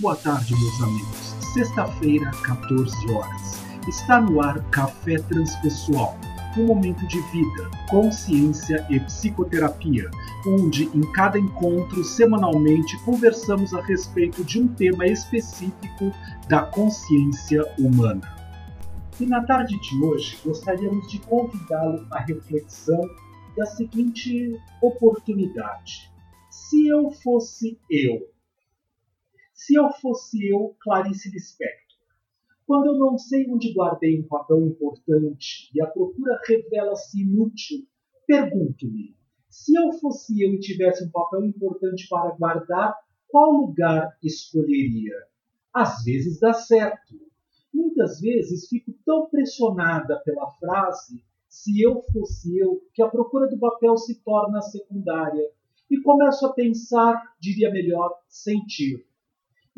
boa tarde, meus amigos. Sexta-feira, 14 horas. Está no ar Café Transpessoal, um momento de vida, consciência e psicoterapia, onde em cada encontro, semanalmente, conversamos a respeito de um tema específico da consciência humana. E na tarde de hoje, gostaríamos de convidá-lo à reflexão da seguinte oportunidade. Se eu fosse eu, se eu fosse eu, Clarice Lispector, quando eu não sei onde guardei um papel importante e a procura revela-se inútil, pergunto-me: se eu fosse eu e tivesse um papel importante para guardar, qual lugar escolheria? Às vezes dá certo. Muitas vezes fico tão pressionada pela frase se eu fosse eu que a procura do papel se torna secundária e começo a pensar, diria melhor, sentir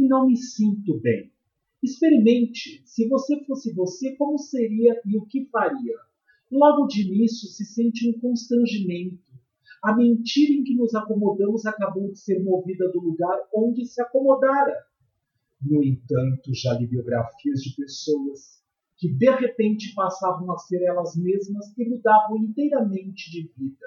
e não me sinto bem. Experimente, se você fosse você, como seria e o que faria. Logo de início se sente um constrangimento. A mentira em que nos acomodamos acabou de ser movida do lugar onde se acomodara. No entanto, já li biografias de pessoas que de repente passavam a ser elas mesmas e mudavam inteiramente de vida.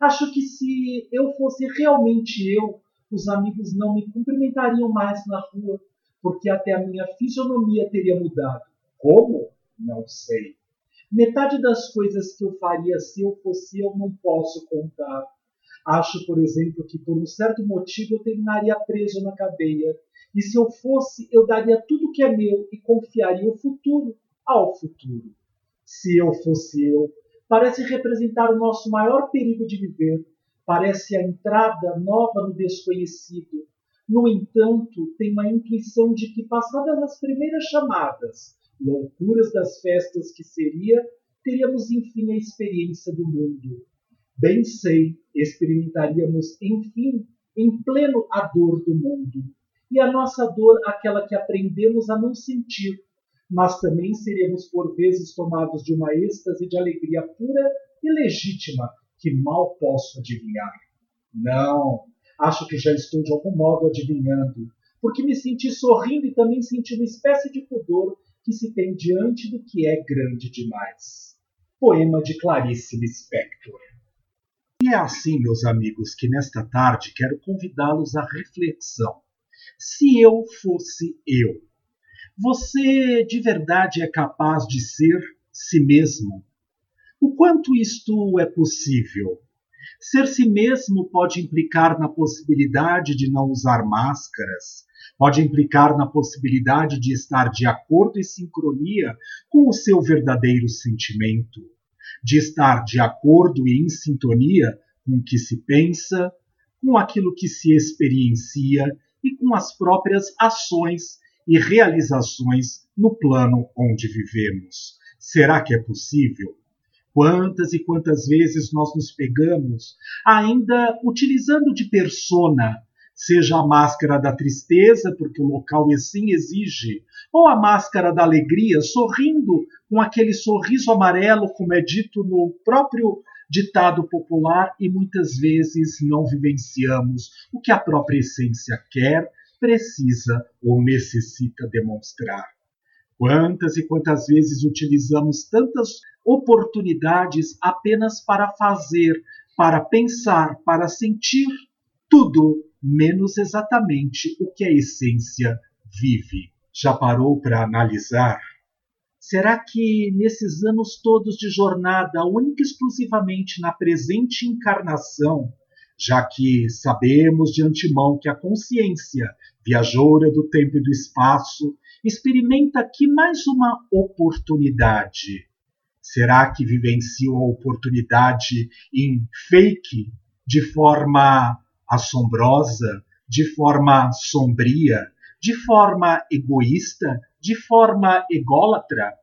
Acho que se eu fosse realmente eu, os amigos não me cumprimentariam mais na rua, porque até a minha fisionomia teria mudado. Como? Não sei. Metade das coisas que eu faria se eu fosse eu não posso contar. Acho, por exemplo, que por um certo motivo eu terminaria preso na cadeia. E se eu fosse, eu daria tudo que é meu e confiaria o futuro ao futuro. Se eu fosse eu, parece representar o nosso maior perigo de viver, Parece a entrada nova no desconhecido. No entanto, tem uma intuição de que, passadas as primeiras chamadas, loucuras das festas que seria, teríamos enfim a experiência do mundo. Bem sei, experimentaríamos, enfim, em pleno a dor do mundo. E a nossa dor, aquela que aprendemos a não sentir, mas também seremos por vezes tomados de uma êxtase de alegria pura e legítima, que mal posso adivinhar. Não, acho que já estou de algum modo adivinhando, porque me senti sorrindo e também senti uma espécie de pudor que se tem diante do que é grande demais. Poema de Clarice Lispector. E é assim, meus amigos, que nesta tarde quero convidá-los à reflexão. Se eu fosse eu, você de verdade é capaz de ser si mesmo o quanto isto é possível? Ser si mesmo pode implicar na possibilidade de não usar máscaras, pode implicar na possibilidade de estar de acordo e sincronia com o seu verdadeiro sentimento, de estar de acordo e em sintonia com o que se pensa, com aquilo que se experiencia e com as próprias ações e realizações no plano onde vivemos. Será que é possível? Quantas e quantas vezes nós nos pegamos ainda utilizando de persona, seja a máscara da tristeza, porque o local assim exige, ou a máscara da alegria, sorrindo com aquele sorriso amarelo, como é dito no próprio ditado popular, e muitas vezes não vivenciamos o que a própria essência quer, precisa ou necessita demonstrar. Quantas e quantas vezes utilizamos tantas oportunidades apenas para fazer, para pensar, para sentir tudo, menos exatamente o que a essência vive. Já parou para analisar? Será que nesses anos todos de jornada, única e exclusivamente na presente encarnação, já que sabemos de antemão que a consciência, viajoura do tempo e do espaço, experimenta aqui mais uma oportunidade. Será que vivencio a oportunidade em fake, de forma assombrosa, de forma sombria, de forma egoísta, de forma ególatra?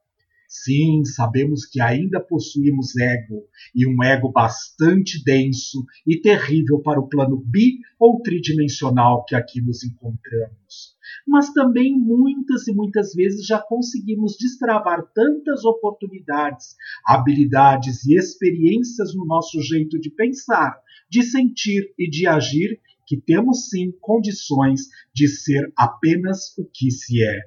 Sim, sabemos que ainda possuímos ego, e um ego bastante denso e terrível para o plano bi ou tridimensional que aqui nos encontramos. Mas também muitas e muitas vezes já conseguimos destravar tantas oportunidades, habilidades e experiências no nosso jeito de pensar, de sentir e de agir que temos sim condições de ser apenas o que se é.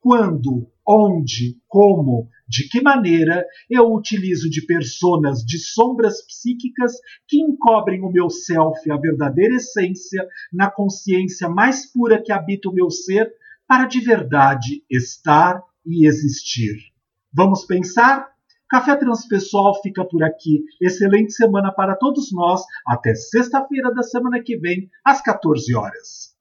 Quando, onde, como, de que maneira eu utilizo de personas de sombras psíquicas que encobrem o meu self, a verdadeira essência, na consciência mais pura que habita o meu ser, para de verdade estar e existir. Vamos pensar? Café Transpessoal fica por aqui. Excelente semana para todos nós. Até sexta-feira da semana que vem, às 14 horas.